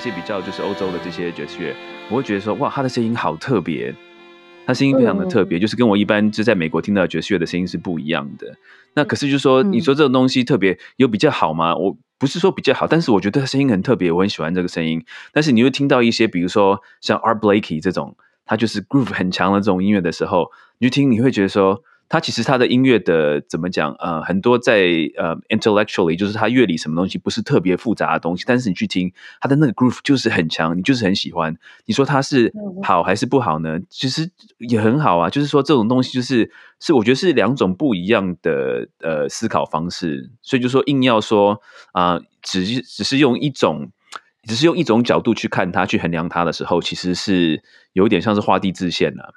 一些比较就是欧洲的这些爵士乐，我会觉得说哇，他的声音好特别，他声音非常的特别，就是跟我一般就在美国听到爵士乐的声音是不一样的。那可是就是说，你说这种东西特别有比较好吗？我不是说比较好，但是我觉得他声音很特别，我很喜欢这个声音。但是你会听到一些，比如说像 Art Blakey 这种，他就是 groove 很强的这种音乐的时候，你就听你会觉得说。他其实他的音乐的怎么讲？呃，很多在呃 intellectually，就是他乐理什么东西不是特别复杂的东西，但是你去听他的那个 groove 就是很强，你就是很喜欢。你说他是好还是不好呢？其实也很好啊。就是说这种东西就是是我觉得是两种不一样的呃思考方式。所以就说硬要说啊，只只是用一种只是用一种角度去看它去衡量它的时候，其实是有点像是画地自限了。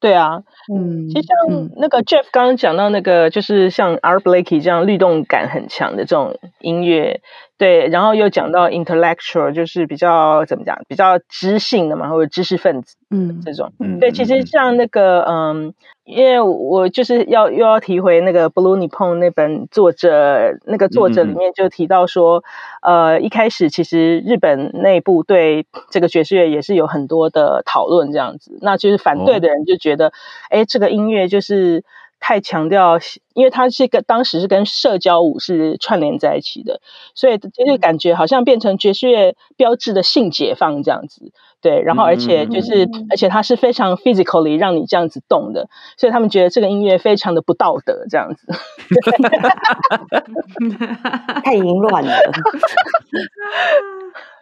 对啊，嗯，其实像那个 Jeff 刚刚讲到那个，就是像 Art Blakey 这样律动感很强的这种音乐。对，然后又讲到 intellectual，就是比较怎么讲，比较知性的嘛，或者知识分子，嗯，这种，嗯。对，其实像那个，嗯，因为我就是要又要提回那个 Blue Nippon 那本作者，那个作者里面就提到说，呃，一开始其实日本内部对这个爵士乐也是有很多的讨论，这样子，那就是反对的人就觉得，哎，这个音乐就是。太强调，因为它是跟当时是跟社交舞是串联在一起的，所以就是感觉好像变成爵士乐标志的性解放这样子，对，然后而且就是而且它是非常 physically 让你这样子动的，所以他们觉得这个音乐非常的不道德这样子，太淫乱了，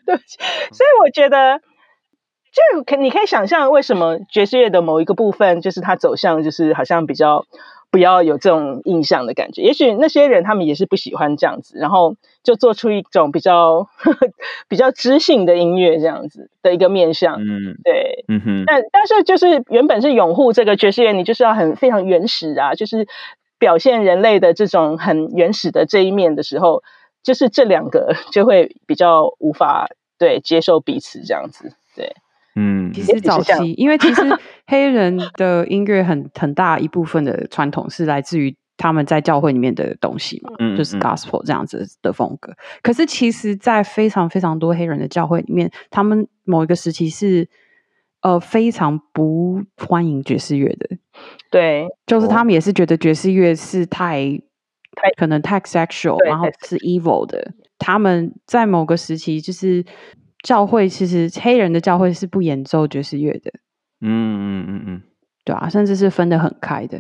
对，所以我觉得。就可你可以想象，为什么爵士乐的某一个部分，就是它走向，就是好像比较不要有这种印象的感觉。也许那些人他们也是不喜欢这样子，然后就做出一种比较 比较知性的音乐这样子的一个面向。嗯，对，嗯哼。但但是就是原本是拥护这个爵士乐，你就是要很非常原始啊，就是表现人类的这种很原始的这一面的时候，就是这两个 就会比较无法对接受彼此这样子，对。嗯，其实早期，因为其实黑人的音乐很很大一部分的传统是来自于他们在教会里面的东西嘛，就是 gospel 这样子的风格。可是其实，在非常非常多黑人的教会里面，他们某一个时期是呃非常不欢迎爵士乐的。对，就是他们也是觉得爵士乐是太太可能太 sexual，然后是 evil 的。他们在某个时期就是。教会其实黑人的教会是不演奏爵士乐的，嗯嗯嗯嗯，对啊，甚至是分得很开的。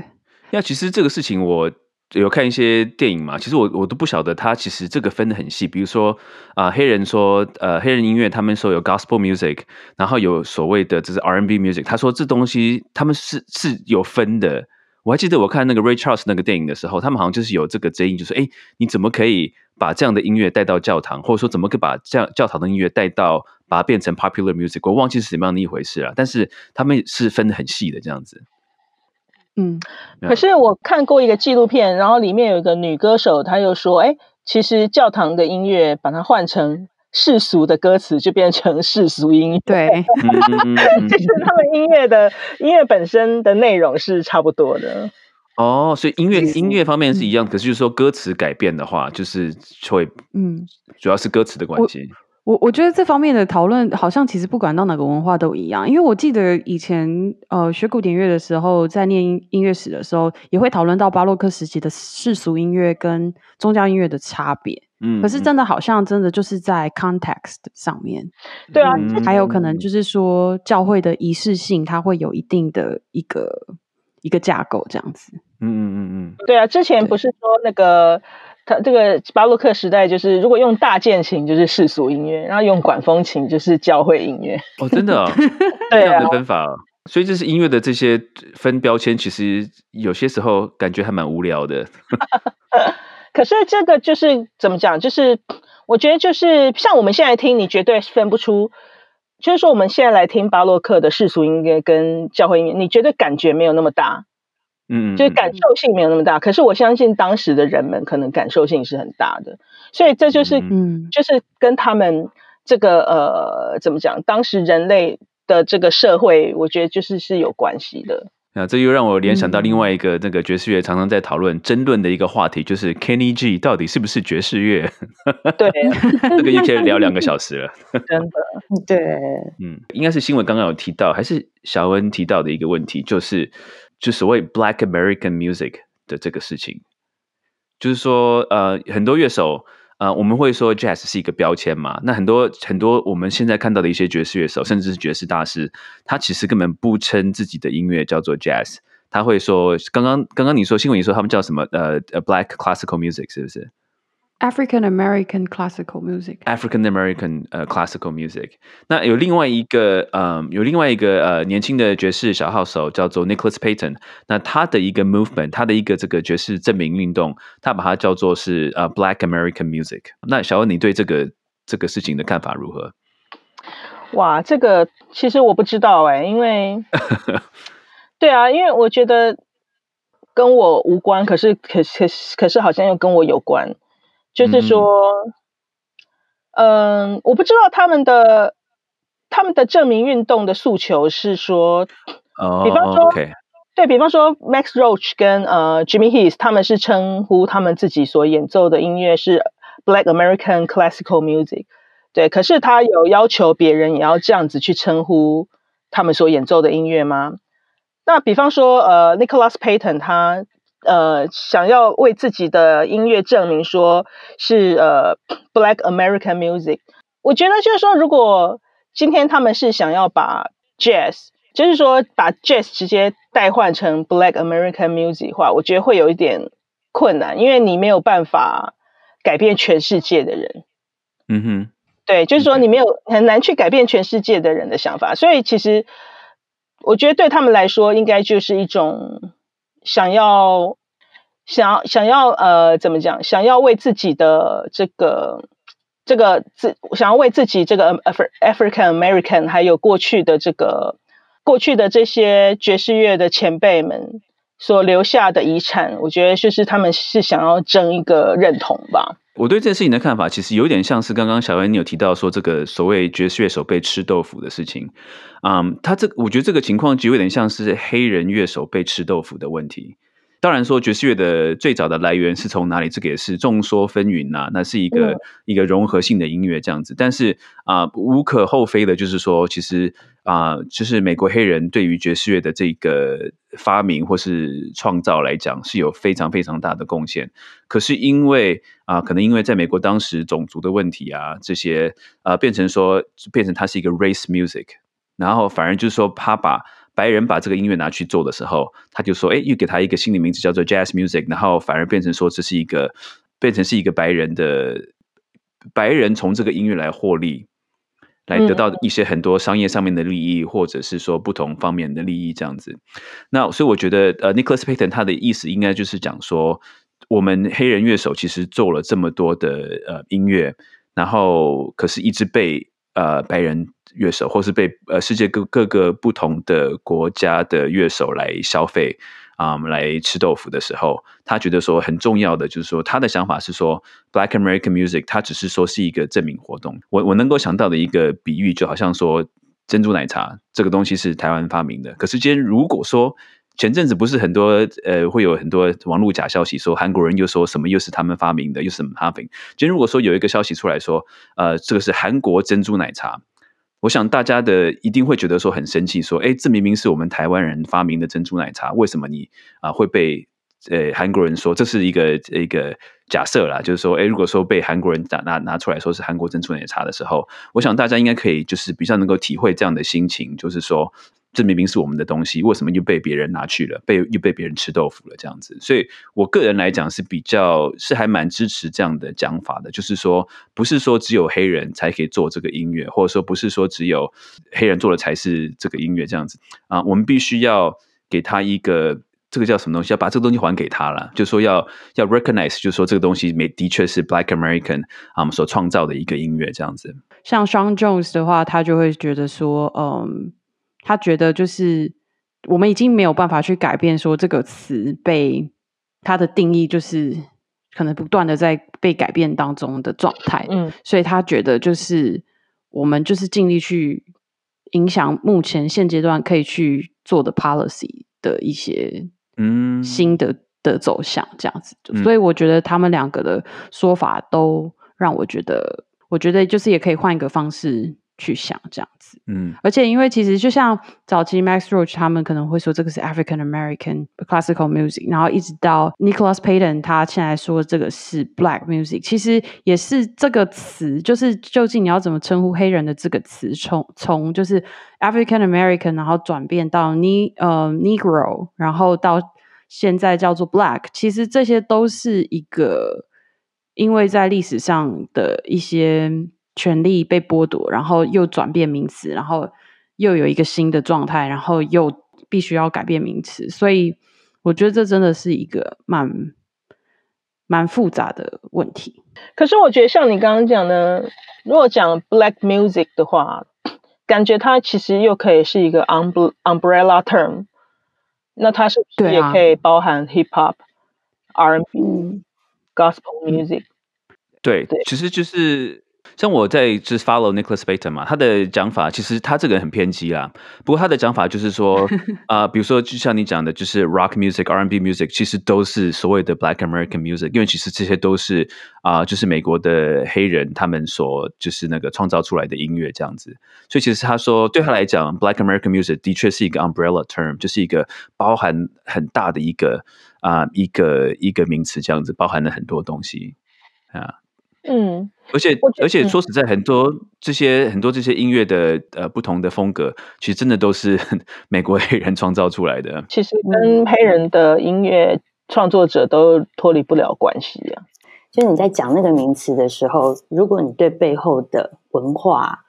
那其实这个事情我有看一些电影嘛，其实我我都不晓得他其实这个分的很细。比如说啊，黑人说呃黑人音乐他们说有 gospel music，然后有所谓的这是 R&B music，他说这东西他们是是有分的。我还记得我看那个 Ray Charles 那个电影的时候，他们好像就是有这个争议，就是哎，你怎么可以把这样的音乐带到教堂，或者说怎么可以把这样教堂的音乐带到把它变成 popular music？我忘记是什么样的一回事了。但是他们是分的很细的这样子。嗯，可是我看过一个纪录片，然后里面有一个女歌手，她又说，哎，其实教堂的音乐把它换成。世俗的歌词就变成世俗音乐，对，就是他们音乐的音乐本身的内容是差不多的。哦，所以音乐音乐方面是一样，可是就是说歌词改变的话，就是会，嗯，主要是歌词的关系。我我觉得这方面的讨论好像其实不管到哪个文化都一样，因为我记得以前呃学古典乐的时候，在念音乐史的时候，也会讨论到巴洛克时期的世俗音乐跟宗教音乐的差别。嗯，可是真的好像真的就是在 context 上面，对啊，还有可能就是说教会的仪式性，它会有一定的一个一个架构这样子。嗯嗯嗯嗯，对啊，之前不是说那个。他这个巴洛克时代，就是如果用大键琴就是世俗音乐，然后用管风琴就是教会音乐。哦，真的啊，这样的分法，所以就是音乐的这些分标签，其实有些时候感觉还蛮无聊的。可是这个就是怎么讲？就是我觉得就是像我们现在听，你绝对分不出。就是说我们现在来听巴洛克的世俗音乐跟教会音乐，你绝对感觉没有那么大。嗯，就是感受性没有那么大，可是我相信当时的人们可能感受性是很大的，所以这就是，嗯，就是跟他们这个呃，怎么讲，当时人类的这个社会，我觉得就是是有关系的。啊，这又让我联想到另外一个那个爵士乐常常在讨论、争论的一个话题，就是 Kenny G 到底是不是爵士乐？对，这个也可以聊两个小时了。真的，对，嗯，应该是新闻刚刚有提到，还是小恩提到的一个问题，就是就所谓 Black American Music 的这个事情，就是说，呃，很多乐手。呃，我们会说 jazz 是一个标签嘛？那很多很多我们现在看到的一些爵士乐手，甚至是爵士大师，他其实根本不称自己的音乐叫做 jazz，他会说，刚刚刚刚你说新闻，你说他们叫什么？呃，black classical music 是不是？African American classical music. African American 呃 classical music。那有另外一个呃有另外一个呃年轻的爵士小号手叫做 Nicholas Payton。那他的一个 movement，他的一个这个爵士证明运动，他把它叫做是呃 Black American music。那小欧，你对这个这个事情的看法如何？哇，这个其实我不知道哎，因为 对啊，因为我觉得跟我无关，可是可可可是好像又跟我有关。就是说，嗯，我不知道他们的他们的证明运动的诉求是说，比方说，对比方说，Max Roach 跟呃 Jimmy Heath 他们是称呼他们自己所演奏的音乐是 Black American Classical Music，对，可是他有要求别人也要这样子去称呼他们所演奏的音乐吗？那比方说，呃，Nicholas Payton 他。呃，想要为自己的音乐证明说是呃 Black American Music，我觉得就是说，如果今天他们是想要把 Jazz，就是说把 Jazz 直接代换成 Black American Music 话，我觉得会有一点困难，因为你没有办法改变全世界的人。嗯哼，对，就是说你没有很难去改变全世界的人的想法，所以其实我觉得对他们来说，应该就是一种。想要，想要，想要，呃，怎么讲？想要为自己的这个，这个自，想要为自己这个 African American，还有过去的这个，过去的这些爵士乐的前辈们所留下的遗产，我觉得就是他们是想要争一个认同吧。我对这件事情的看法，其实有点像是刚刚小恩你有提到说这个所谓爵士乐手被吃豆腐的事情，嗯，他这我觉得这个情况就有点像是黑人乐手被吃豆腐的问题。当然说爵士乐的最早的来源是从哪里，这个也是众说纷纭呐。那是一个一个融合性的音乐这样子，但是啊，无可厚非的就是说，其实啊，就是美国黑人对于爵士乐的这个发明或是创造来讲，是有非常非常大的贡献。可是因为啊，可能因为在美国当时种族的问题啊，这些啊，变成说变成它是一个 race music，然后反而就是说他把。白人把这个音乐拿去做的时候，他就说：“哎，又给他一个新的名字，叫做 Jazz Music。”然后反而变成说这是一个变成是一个白人的白人从这个音乐来获利，来得到一些很多商业上面的利益，或者是说不同方面的利益这样子。那所以我觉得，呃，Nicholas Payton 他的意思应该就是讲说，我们黑人乐手其实做了这么多的呃音乐，然后可是一直被。呃，白人乐手，或是被呃世界各各个不同的国家的乐手来消费啊，来吃豆腐的时候，他觉得说很重要的就是说，他的想法是说，Black American Music，它只是说是一个证明活动。我我能够想到的一个比喻，就好像说珍珠奶茶这个东西是台湾发明的，可是今天如果说。前阵子不是很多呃，会有很多网络假消息说韩国人又说什么又是他们发明的，又是什么发明？今天如果说有一个消息出来说，呃，这个是韩国珍珠奶茶，我想大家的一定会觉得说很生气，说，哎，这明明是我们台湾人发明的珍珠奶茶，为什么你啊会被呃韩国人说这是一个一个假设啦？就是说，哎，如果说被韩国人拿拿拿出来说是韩国珍珠奶茶的时候，我想大家应该可以就是比较能够体会这样的心情，就是说。这明明是我们的东西，为什么又被别人拿去了？被又被别人吃豆腐了？这样子，所以我个人来讲是比较是还蛮支持这样的讲法的，就是说，不是说只有黑人才可以做这个音乐，或者说不是说只有黑人做的才是这个音乐这样子啊。我们必须要给他一个这个叫什么东西，要把这个东西还给他了，就说要要 recognize，就是说这个东西没的确是 Black American 啊，我们所创造的一个音乐这样子。像 Sean Jones 的话，他就会觉得说，嗯。他觉得就是我们已经没有办法去改变说这个词被它的定义就是可能不断的在被改变当中的状态，嗯，所以他觉得就是我们就是尽力去影响目前现阶段可以去做的 policy，的一些嗯新的的走向这样子。所以我觉得他们两个的说法都让我觉得，我觉得就是也可以换一个方式。去想这样子，嗯，而且因为其实就像早期 Max Roach 他们可能会说这个是 African American classical music，然后一直到 Nicholas Payton 他现在说这个是 Black music，其实也是这个词，就是究竟你要怎么称呼黑人的这个词，从从就是 African American，然后转变到 Ne 呃 Negro，然后到现在叫做 Black，其实这些都是一个因为在历史上的一些。权利被剥夺，然后又转变名词，然后又有一个新的状态，然后又必须要改变名词，所以我觉得这真的是一个蛮蛮复杂的问题。可是我觉得像你刚刚讲的，如果讲 black music 的话，感觉它其实又可以是一个 umbrella term，那它是不是也可以包含 hip hop、R&B、gospel music？对，其实就是。像我在就是 follow Nicholas bayton 嘛，他的讲法其实他这个人很偏激啦。不过他的讲法就是说，啊，比如说就像你讲的，就是 rock music、R&B music，其实都是所谓的 Black American music，因为其实这些都是啊，就是美国的黑人他们所就是那个创造出来的音乐这样子。所以其实他说，对他来讲，Black American music 的确是一个 umbrella term，就是一个包含很大的一个啊一个一个名词这样子，包含了很多东西啊。嗯，而且而且说实在，很多这些很多这些音乐的呃不同的风格，其实真的都是 美国黑人创造出来的。其实跟黑人的音乐创作者都脱离不了关系啊。就是你在讲那个名词的时候，如果你对背后的文化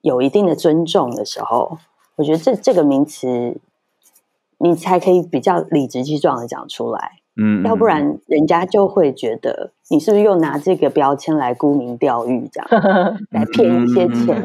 有一定的尊重的时候，我觉得这这个名词你才可以比较理直气壮的讲出来。嗯，要不然人家就会觉得你是不是又拿这个标签来沽名钓誉，这样 来骗一些钱？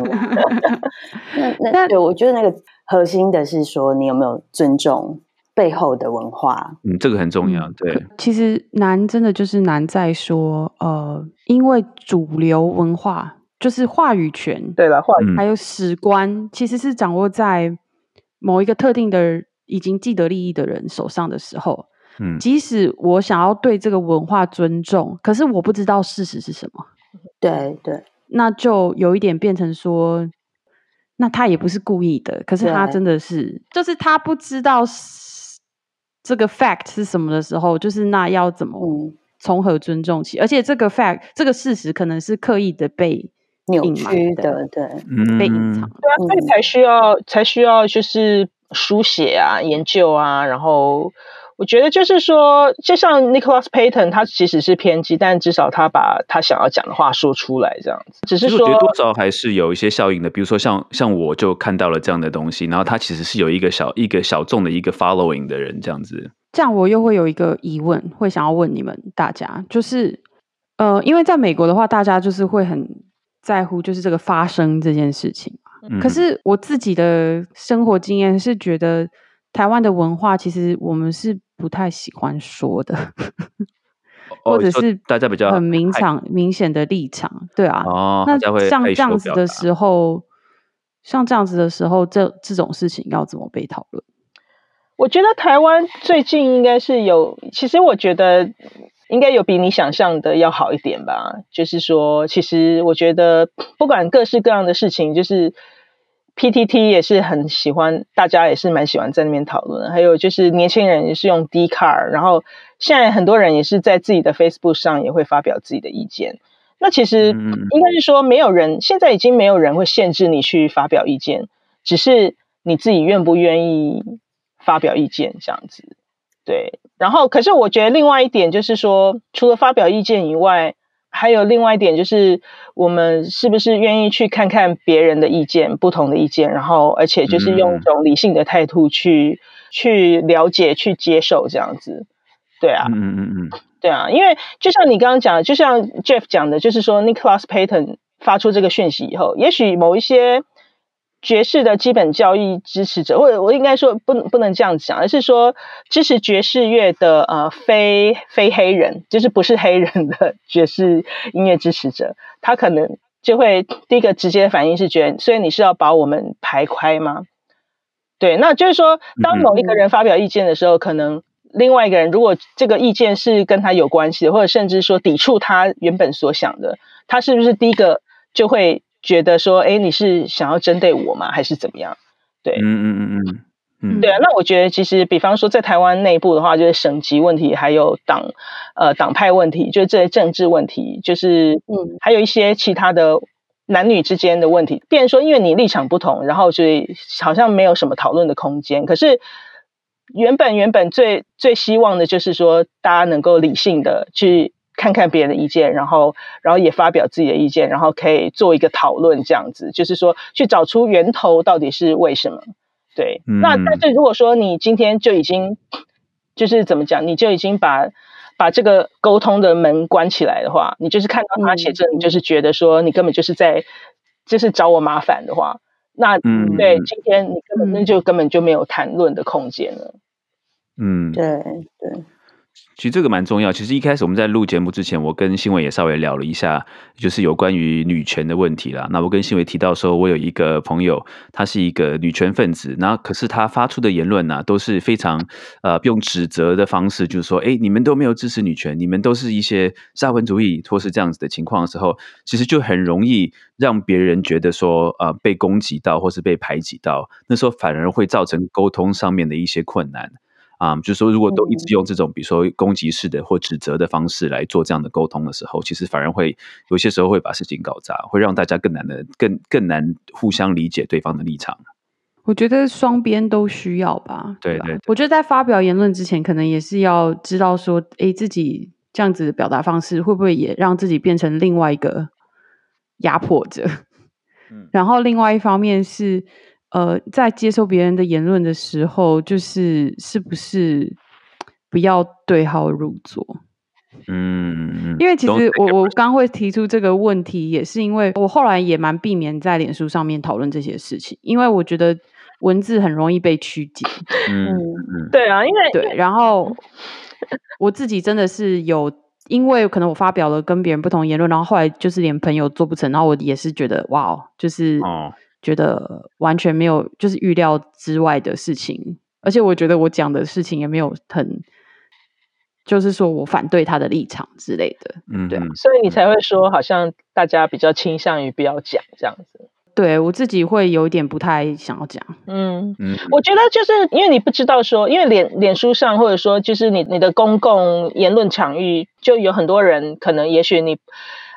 那那对我觉得那个核心的是说，你有没有尊重背后的文化？嗯，这个很重要。对，其实难真的就是难在说，呃，因为主流文化就是话语权，对了，话语还有史观，其实是掌握在某一个特定的已经既得利益的人手上的时候。即使我想要对这个文化尊重，可是我不知道事实是什么。对对，那就有一点变成说，那他也不是故意的，可是他真的是，就是他不知道这个 fact 是什么的时候，就是那要怎么从何尊重起？而且这个 fact 这个事实可能是刻意的被扭曲的，对，被隐藏。对啊，所以才需要才需要就是书写啊、研究啊，然后。我觉得就是说，就像 Nicholas Payton，他其实是偏激，但至少他把他想要讲的话说出来，这样子。只是说，多少还是有一些效应的。比如说，像像我就看到了这样的东西，然后他其实是有一个小一个小众的一个 following 的人，这样子。这样我又会有一个疑问，会想要问你们大家，就是呃，因为在美国的话，大家就是会很在乎就是这个发生这件事情可是我自己的生活经验是觉得。台湾的文化其实我们是不太喜欢说的，或者是大家比较很明场明显的立场，对啊。哦，那像这样子的时候，像这样子的时候，这这种事情要怎么被讨论？我觉得台湾最近应该是有，其实我觉得应该有比你想象的要好一点吧。就是说，其实我觉得不管各式各样的事情，就是。PTT 也是很喜欢，大家也是蛮喜欢在那边讨论。还有就是年轻人也是用 d c a r 然后现在很多人也是在自己的 Facebook 上也会发表自己的意见。那其实应该是说，没有人现在已经没有人会限制你去发表意见，只是你自己愿不愿意发表意见这样子。对，然后可是我觉得另外一点就是说，除了发表意见以外，还有另外一点就是，我们是不是愿意去看看别人的意见、不同的意见，然后而且就是用一种理性的态度去去了解、去接受这样子？对啊，嗯嗯嗯，对啊，因为就像你刚刚讲的，就像 Jeff 讲的，就是说 Nicholas Payton 发出这个讯息以后，也许某一些。爵士的基本教育支持者，或者我应该说不不能这样讲，而是说支持爵士乐的呃非非黑人，就是不是黑人的爵士音乐支持者，他可能就会第一个直接反应是觉得，所以你是要把我们排开吗？对，那就是说，当某一个人发表意见的时候，可能另外一个人如果这个意见是跟他有关系的，或者甚至说抵触他原本所想的，他是不是第一个就会觉得说，哎，你是想要针对我吗？还是怎么样？对，嗯嗯嗯嗯嗯，对啊。那我觉得其实，比方说在台湾内部的话，就是省级问题，还有党呃党派问题，就是这些政治问题，就是嗯，还有一些其他的。男女之间的问题，变说因为你立场不同，然后所以好像没有什么讨论的空间。可是原本原本最最希望的就是说，大家能够理性的去看看别人的意见，然后然后也发表自己的意见，然后可以做一个讨论，这样子就是说去找出源头到底是为什么。对，那但是如果说你今天就已经就是怎么讲，你就已经把。把这个沟通的门关起来的话，你就是看到他写这，你就是觉得说你根本就是在就是找我麻烦的话，那对今天你根本那就根本就没有谈论的空间了。嗯，对对。其实这个蛮重要。其实一开始我们在录节目之前，我跟新伟也稍微聊了一下，就是有关于女权的问题啦。那我跟新伟提到说，我有一个朋友，他是一个女权分子，那可是他发出的言论呢，都是非常呃用指责的方式，就是说，哎，你们都没有支持女权，你们都是一些沙文主义或是这样子的情况的时候，其实就很容易让别人觉得说，呃，被攻击到或是被排挤到，那时候反而会造成沟通上面的一些困难。啊，就是说，如果都一直用这种，比如说攻击式的或指责的方式来做这样的沟通的时候，其实反而会有些时候会把事情搞砸，会让大家更难的、更更难互相理解对方的立场。我觉得双边都需要吧。对对，我觉得在发表言论之前，可能也是要知道说，哎，自己这样子的表达方式会不会也让自己变成另外一个压迫者？嗯，然后另外一方面是。呃，在接受别人的言论的时候，就是是不是不要对号入座？嗯，因为其实我我刚会提出这个问题，也是因为我后来也蛮避免在脸书上面讨论这些事情，因为我觉得文字很容易被曲解。嗯，对啊，因为对，然后我自己真的是有，因为可能我发表了跟别人不同言论，然后后来就是连朋友做不成，然后我也是觉得哇，就是哦。觉得完全没有，就是预料之外的事情，而且我觉得我讲的事情也没有很，就是说我反对他的立场之类的，嗯，对，所以你才会说，好像大家比较倾向于不要讲这样子。对我自己会有一点不太想要讲，嗯嗯，我觉得就是因为你不知道说，因为脸脸书上或者说就是你你的公共言论场域，就有很多人可能也许你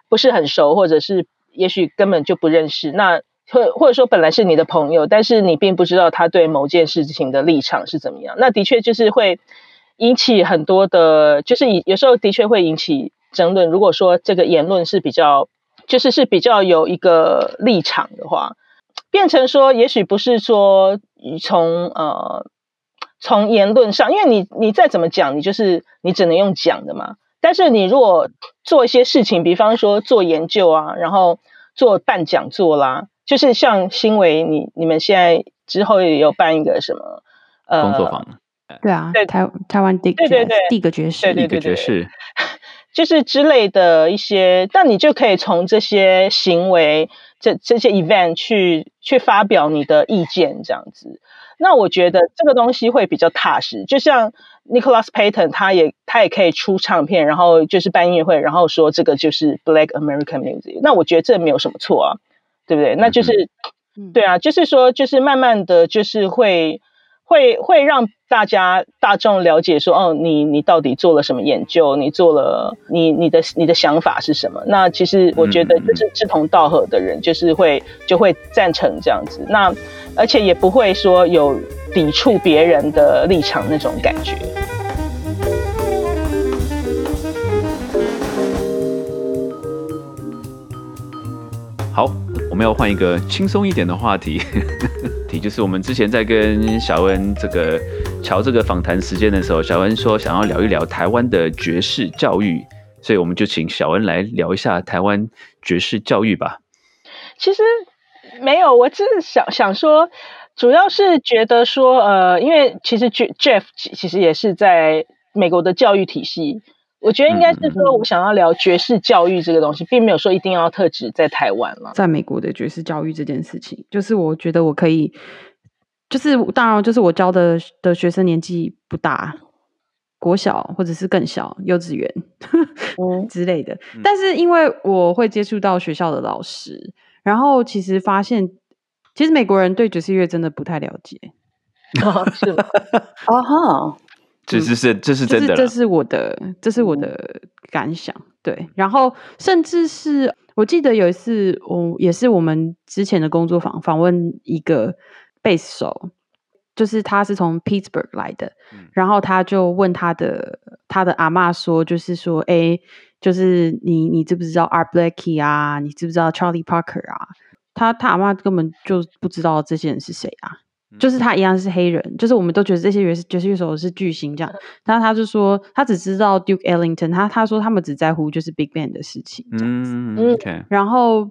不是很熟，或者是也许根本就不认识那。或或者说本来是你的朋友，但是你并不知道他对某件事情的立场是怎么样，那的确就是会引起很多的，就是有时候的确会引起争论。如果说这个言论是比较，就是是比较有一个立场的话，变成说也许不是说从呃从言论上，因为你你再怎么讲，你就是你只能用讲的嘛。但是你如果做一些事情，比方说做研究啊，然后做办讲座啦。就是像新维，你你们现在之后也有办一个什么呃工作坊？对啊，对台台湾第对对对第一个爵士，第一个爵士，就是之类的一些，那你就可以从这些行为、这这些 event 去去发表你的意见，这样子。那我觉得这个东西会比较踏实。就像 Nicholas Payton，他也他也可以出唱片，然后就是办音乐会，然后说这个就是 Black American Music。那我觉得这没有什么错啊。对不对？那就是，对啊，就是说，就是慢慢的就是会会会让大家大众了解说，哦，你你到底做了什么研究？你做了你你的你的想法是什么？那其实我觉得就是志同道合的人，就是会就会赞成这样子。那而且也不会说有抵触别人的立场那种感觉。好。我们要换一个轻松一点的话题，题就是我们之前在跟小恩这个瞧这个访谈时间的时候，小恩说想要聊一聊台湾的爵士教育，所以我们就请小恩来聊一下台湾爵士教育吧。其实没有，我只是想想说，主要是觉得说，呃，因为其实 Jeff 其实也是在美国的教育体系。我觉得应该是说，我想要聊爵士教育这个东西，并没有说一定要特指在台湾了。在美国的爵士教育这件事情，就是我觉得我可以就是当然就是我教的的学生年纪不大，国小或者是更小，幼稚园 之类的。但是因为我会接触到学校的老师，然后其实发现，其实美国人对爵士乐真的不太了解。哦是吗？哦哈。这是是这是真的，这是我的这是我的感想。对，然后甚至是我记得有一次，我也是我们之前的工作坊访问一个贝斯手，就是他是从 Pittsburgh 来的，然后他就问他的他的阿妈说，就是说，哎，就是你你知不知道 Art Blakey 啊？你知不知道 Charlie Parker 啊？他他阿妈根本就不知道这些人是谁啊。就是他一样是黑人，就是我们都觉得这些爵士爵士乐手是巨星这样，但他就说他只知道 Duke Ellington，他他说他们只在乎就是 Big Band 的事情这样子。嗯，OK。然后，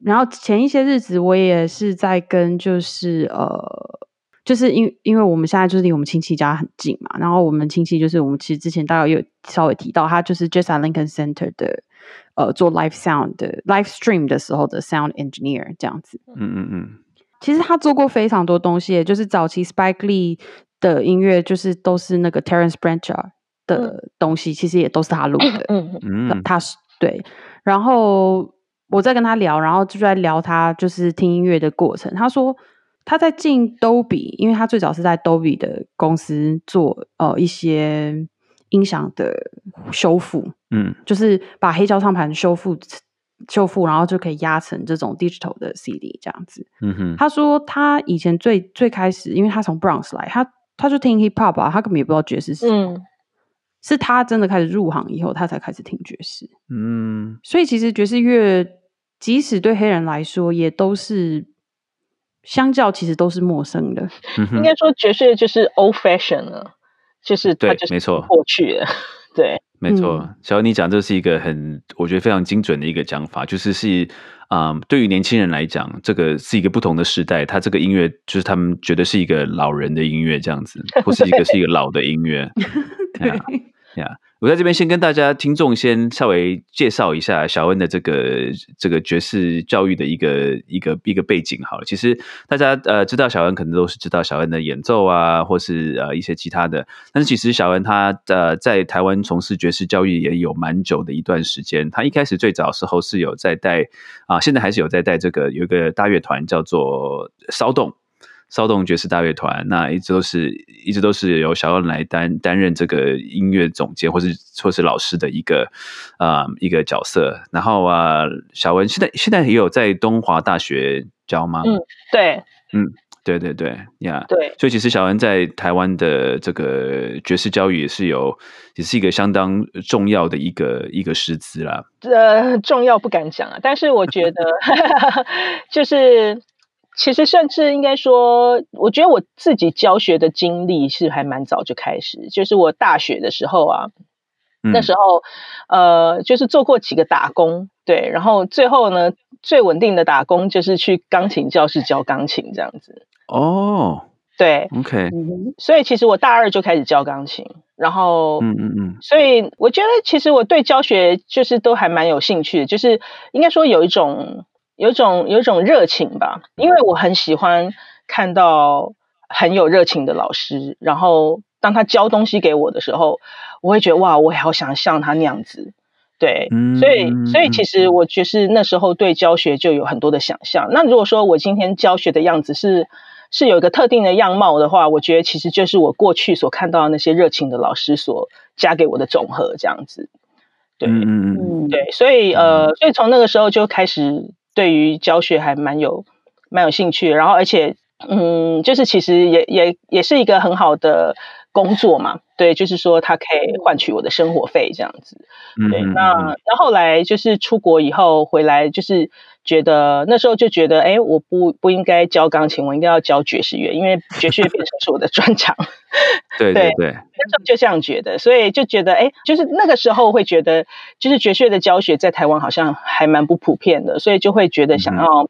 然后前一些日子我也是在跟就是呃，就是因因为我们现在就是离我们亲戚家很近嘛，然后我们亲戚就是我们其实之前大概有稍微提到，他就是 Just at Lincoln Center 的呃做 Live Sound 的 Live Stream 的时候的 Sound Engineer 这样子。嗯嗯嗯。其实他做过非常多东西，就是早期 Spike Lee 的音乐，就是都是那个 Terence Blanchard 的东西，其实也都是他录的。嗯嗯，他是对。然后我在跟他聊，然后就在聊他就是听音乐的过程。他说他在进 Dolby，因为他最早是在 Dolby 的公司做呃一些音响的修复，嗯，就是把黑胶唱盘修复。修复，然后就可以压成这种 digital 的 CD 这样子。嗯哼，他说他以前最最开始，因为他从 Bronx 来，他他就听 hip hop 啊，他根本也不知道爵士是什么。是他真的开始入行以后，他才开始听爵士。嗯，所以其实爵士乐，即使对黑人来说，也都是相较其实都是陌生的。应该说爵士乐就是 old fashion 了，就是对，没错，过去 对。没错，小欧你讲这是一个很，我觉得非常精准的一个讲法，就是是啊，对于年轻人来讲，这个是一个不同的时代，他这个音乐就是他们觉得是一个老人的音乐这样子，或是一个是一个老的音乐，对呀。我在这边先跟大家听众先稍微介绍一下小恩的这个这个爵士教育的一个一个一个背景好了。其实大家呃知道小恩可能都是知道小恩的演奏啊，或是呃一些其他的。但是其实小恩他呃在台湾从事爵士教育也有蛮久的一段时间。他一开始最早时候是有在带啊，现在还是有在带这个有一个大乐团叫做骚动。骚动爵士大乐团，那一直都是一直都是由小恩来担担任这个音乐总监，或是或是老师的一个啊一个角色。然后啊，小文现在现在也有在东华大学教吗？嗯，对，嗯，对对对，呀，对。所以其实小文在台湾的这个爵士教育也是有，也是一个相当重要的一个一个师资啦。呃，重要不敢讲啊，但是我觉得 就是。其实，甚至应该说，我觉得我自己教学的经历是还蛮早就开始。就是我大学的时候啊，那时候呃，就是做过几个打工，对，然后最后呢，最稳定的打工就是去钢琴教室教钢琴这样子。哦，对，OK。所以其实我大二就开始教钢琴，然后嗯嗯嗯，所以我觉得其实我对教学就是都还蛮有兴趣的，就是应该说有一种。有一种有一种热情吧，因为我很喜欢看到很有热情的老师，然后当他教东西给我的时候，我会觉得哇，我好想像他那样子。对，所以所以其实我就是那时候对教学就有很多的想象。那如果说我今天教学的样子是是有一个特定的样貌的话，我觉得其实就是我过去所看到的那些热情的老师所加给我的总和这样子。对，嗯嗯嗯，对，所以呃，所以从那个时候就开始。对于教学还蛮有蛮有兴趣，然后而且嗯，就是其实也也也是一个很好的工作嘛。对，就是说它可以换取我的生活费这样子。对，那那后来就是出国以后回来，就是觉得那时候就觉得，哎，我不不应该教钢琴，我应该要教爵士乐，因为爵士乐变成是我的专长。对 对对，那时候就这样觉得，所以就觉得，哎，就是那个时候会觉得，就是爵士乐的教学在台湾好像还蛮不普遍的，所以就会觉得想要，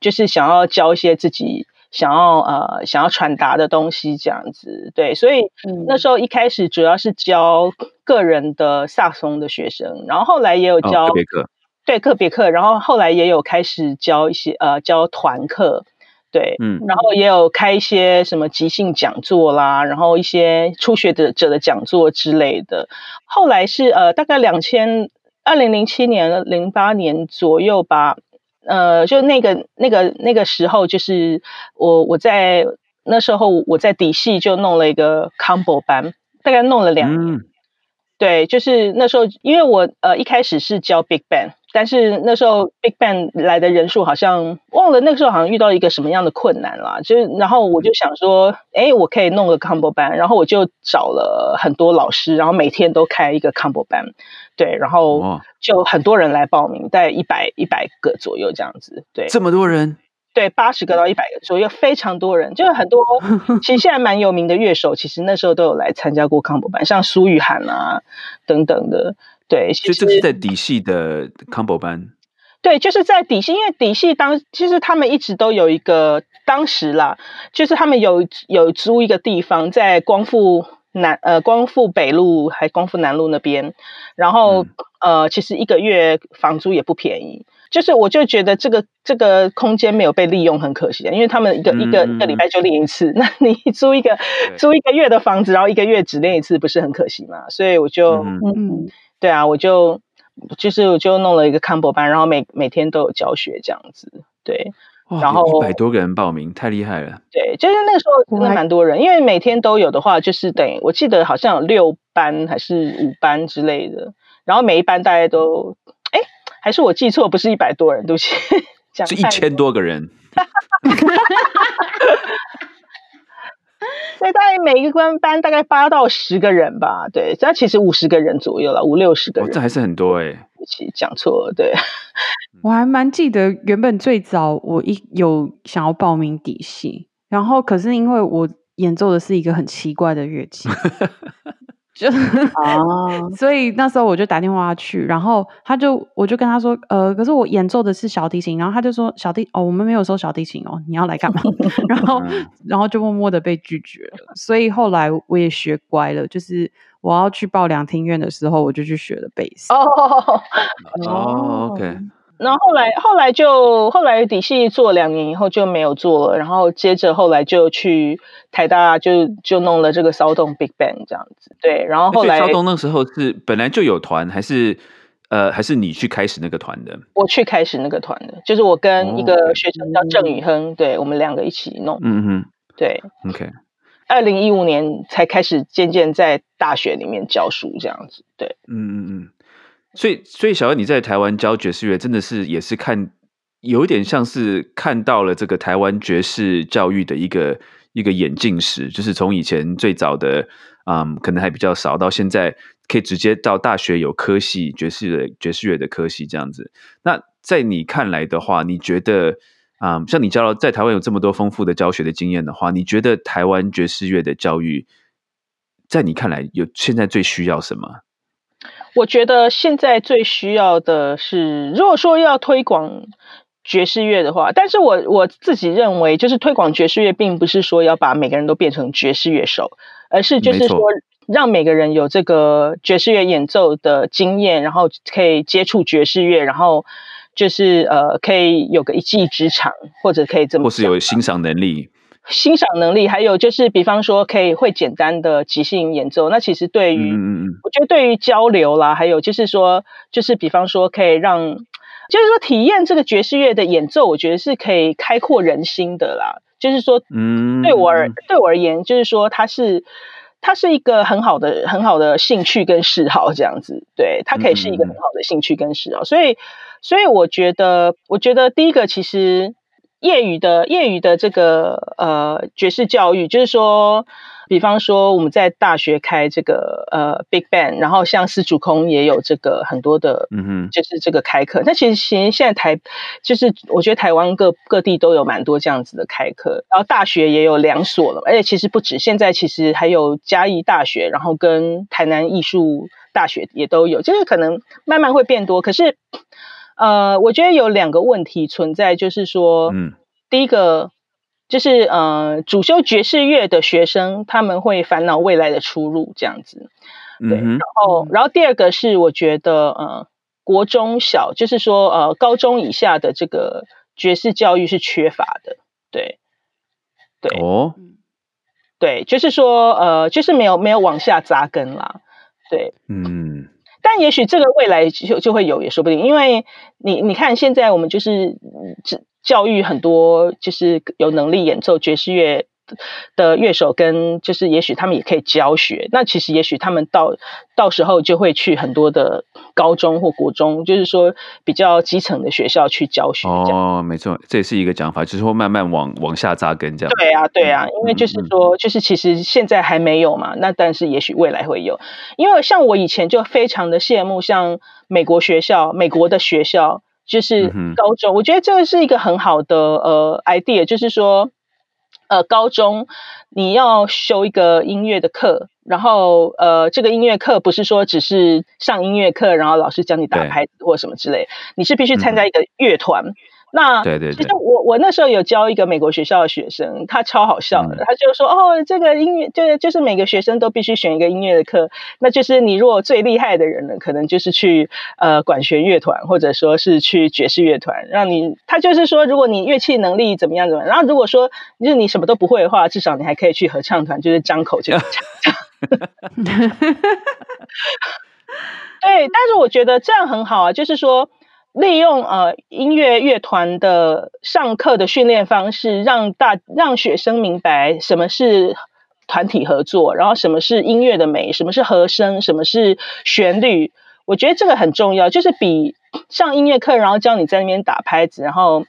就是想要教一些自己想要呃想要传达的东西这样子。对，所以那时候一开始主要是教个人的萨松的学生，然后后来也有教个别课，对个别课，然后后来也有开始教一些呃教团课。对，嗯，然后也有开一些什么即兴讲座啦，然后一些初学者者的讲座之类的。后来是呃，大概两千二零零七年、零八年左右吧，呃，就那个那个那个时候，就是我我在那时候我在底系就弄了一个 combo 班，大概弄了两年。对，就是那时候，因为我呃一开始是教 Big Bang。但是那时候 Big Bang 来的人数好像忘了，那个时候好像遇到一个什么样的困难啦，就是然后我就想说，哎，我可以弄个 combo 班，然后我就找了很多老师，然后每天都开一个 combo 班，对，然后就很多人来报名，大概一百一百个左右这样子，对，这么多人，对，八十个到一百个左右，非常多人，就是很多，其实现在蛮有名的乐手，其实那时候都有来参加过 combo 班，像苏雨涵啊等等的。对，所以这是在底系的 combo 班。对，就是在底系，因为底系当其实他们一直都有一个当时啦，就是他们有有租一个地方在光复南呃光复北路还光复南路那边，然后呃其实一个月房租也不便宜，就是我就觉得这个这个空间没有被利用很可惜，因为他们一个一个一个礼拜就练一次，那你租一个租一个月的房子，然后一个月只练一次，不是很可惜嘛？所以我就嗯嗯。对啊，我就就是我就弄了一个 combo 班，然后每每天都有教学这样子。对，然后一百多个人报名，太厉害了。对，就是那个时候真的蛮多人，因为每天都有的话，就是等于我记得好像有六班还是五班之类的，然后每一班大家都，哎，还是我记错，不是一百多人，对不起，是一千多个人。所以大概每一个班班大概八到十个人吧，对，这其实五十个人左右了，五六十个人，这还是很多哎。其实讲错了，对。我还蛮记得原本最早我一有想要报名底细，然后可是因为我演奏的是一个很奇怪的乐器。就 哦，所以那时候我就打电话去，然后他就我就跟他说，呃，可是我演奏的是小提琴，然后他就说小提哦，我们没有收小提琴哦，你要来干嘛？然后然后就默默的被拒绝了。所以后来我也学乖了，就是我要去报两厅院的时候，我就去学了贝斯。哦哦，OK。然后后来，后来就后来底细做两年以后就没有做了，然后接着后来就去台大就就弄了这个骚动 Big Bang 这样子，对，然后后来骚动那时候是本来就有团，还是呃还是你去开始那个团的？我去开始那个团的，就是我跟一个学生叫郑宇亨，对我们两个一起弄，嗯哼，对，OK，二零一五年才开始渐渐在大学里面教书这样子，对，嗯嗯嗯。所以，所以小恩你在台湾教爵士乐，真的是也是看，有一点像是看到了这个台湾爵士教育的一个一个演进史，就是从以前最早的，嗯，可能还比较少，到现在可以直接到大学有科系爵士的爵士乐的科系这样子。那在你看来的话，你觉得，啊，像你教了在台湾有这么多丰富的教学的经验的话，你觉得台湾爵士乐的教育，在你看来有现在最需要什么？我觉得现在最需要的是，如果说要推广爵士乐的话，但是我我自己认为，就是推广爵士乐，并不是说要把每个人都变成爵士乐手，而是就是说让每个人有这个爵士乐演奏的经验，然后可以接触爵士乐，然后就是呃，可以有个一技之长，或者可以这么，或是有欣赏能力。欣赏能力，还有就是，比方说可以会简单的即兴演奏，那其实对于，我觉得对于交流啦，还有就是说，就是比方说可以让，就是说体验这个爵士乐的演奏，我觉得是可以开阔人心的啦。就是说，嗯，对我而对我而言，就是说它是它是一个很好的很好的兴趣跟嗜好，这样子，对，它可以是一个很好的兴趣跟嗜好。所以，所以我觉得，我觉得第一个其实。业余的业余的这个呃爵士教育，就是说，比方说我们在大学开这个呃 Big Band，然后像司主空也有这个很多的，嗯哼，就是这个开课。那其实其实现在台就是我觉得台湾各各地都有蛮多这样子的开课，然后大学也有两所了，而且其实不止，现在其实还有嘉义大学，然后跟台南艺术大学也都有，就是可能慢慢会变多，可是。呃，我觉得有两个问题存在，就是说，嗯，第一个就是呃，主修爵士乐的学生他们会烦恼未来的出路这样子，对，然后，然后第二个是我觉得呃，国中小就是说呃，高中以下的这个爵士教育是缺乏的，对，对，哦，对，就是说，呃，就是没有没有往下扎根啦，对，嗯。但也许这个未来就就会有也说不定，因为你你看现在我们就是教育很多就是有能力演奏爵士乐。的乐手跟就是也许他们也可以教学，那其实也许他们到到时候就会去很多的高中或国中，就是说比较基层的学校去教学。哦，没错，这也是一个讲法，就是会慢慢往往下扎根这样。对啊，对啊，因为就是说，就是其实现在还没有嘛，那但是也许未来会有。因为像我以前就非常的羡慕像美国学校、美国的学校，就是高中，我觉得这个是一个很好的呃 idea，就是说。呃，高中你要修一个音乐的课，然后呃，这个音乐课不是说只是上音乐课，然后老师教你打拍子或什么之类，你是必须参加一个乐团。那对对，其实我我那时候有教一个美国学校的学生，他超好笑的，他就说哦，这个音乐就就是每个学生都必须选一个音乐的课，那就是你如果最厉害的人呢，可能就是去呃管弦乐团，或者说是去爵士乐团，让你他就是说，如果你乐器能力怎么样怎么样，然后如果说就是你什么都不会的话，至少你还可以去合唱团，就是张口就唱。对，但是我觉得这样很好啊，就是说。利用呃音乐乐团的上课的训练方式，让大让学生明白什么是团体合作，然后什么是音乐的美，什么是和声，什么是旋律。我觉得这个很重要，就是比上音乐课，然后教你在那边打拍子，然后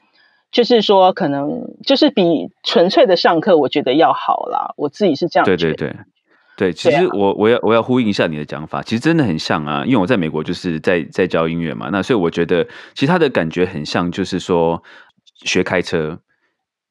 就是说可能就是比纯粹的上课，我觉得要好啦。我自己是这样。对对对。对，其实我我要我要呼应一下你的讲法，其实真的很像啊，因为我在美国就是在在教音乐嘛，那所以我觉得其实他的感觉很像，就是说学开车。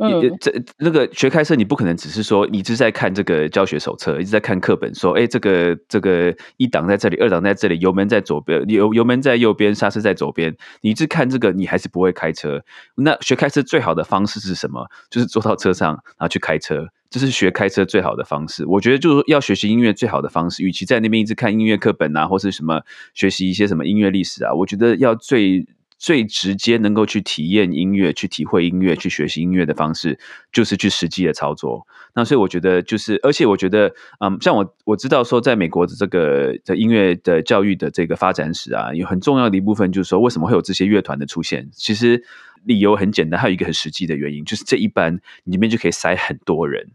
嗯，这那个学开车，你不可能只是说你一直在看这个教学手册，一直在看课本，说，哎，这个这个一档在这里，二档在这里，油门在左边，油油门在右边，刹车在左边，你一直看这个，你还是不会开车。那学开车最好的方式是什么？就是坐到车上，然后去开车，这是学开车最好的方式。我觉得，就是要学习音乐最好的方式，与其在那边一直看音乐课本啊，或是什么学习一些什么音乐历史啊，我觉得要最。最直接能够去体验音乐、去体会音乐、去学习音乐的方式，就是去实际的操作。那所以我觉得，就是而且我觉得，嗯，像我我知道说，在美国的这个的音乐的教育的这个发展史啊，有很重要的一部分就是说，为什么会有这些乐团的出现？其实理由很简单，还有一个很实际的原因，就是这一班里面就可以塞很多人。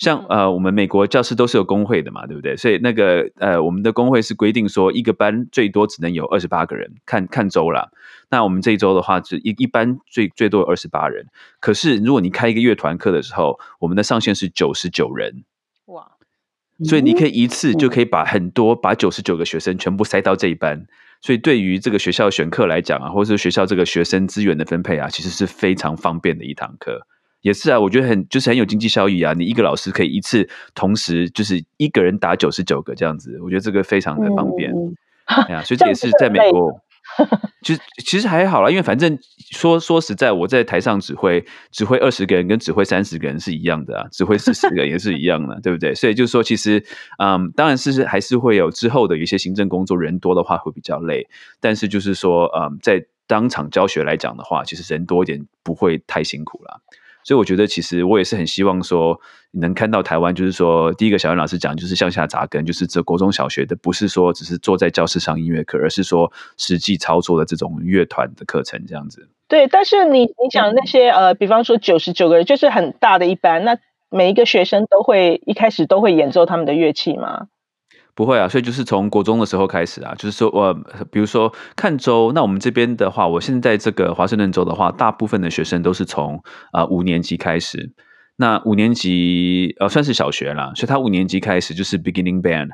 像呃，我们美国教师都是有工会的嘛，对不对？所以那个呃，我们的工会是规定说，一个班最多只能有二十八个人，看看周啦。那我们这一周的话，只一一般最最多二十八人。可是如果你开一个乐团课的时候，我们的上限是九十九人。哇！所以你可以一次就可以把很多把九十九个学生全部塞到这一班。所以对于这个学校选课来讲啊，或者是学校这个学生资源的分配啊，其实是非常方便的一堂课。也是啊，我觉得很就是很有经济效益啊！你一个老师可以一次同时就是一个人打九十九个这样子，我觉得这个非常的方便。哎呀，所以这也是在美国，其实其实还好啦，因为反正说说实在，我在台上指挥指挥二十个人跟指挥三十个人是一样的啊，指挥四十个人也是一样的，对不对？所以就是说，其实嗯，当然是还是会有之后的一些行政工作，人多的话会比较累，但是就是说，嗯，在当场教学来讲的话，其实人多一点不会太辛苦了。所以我觉得，其实我也是很希望说，能看到台湾，就是说，第一个小袁老师讲，就是向下扎根，就是这国中小学的，不是说只是坐在教室上音乐课，而是说实际操作的这种乐团的课程，这样子。对，但是你你讲那些呃，比方说九十九个人，就是很大的一班，那每一个学生都会一开始都会演奏他们的乐器吗？不会啊，所以就是从国中的时候开始啊，就是说我比如说看州，那我们这边的话，我现在这个华盛顿州的话，大部分的学生都是从啊五年级开始，那五年级呃算是小学了，所以他五年级开始就是 beginning band。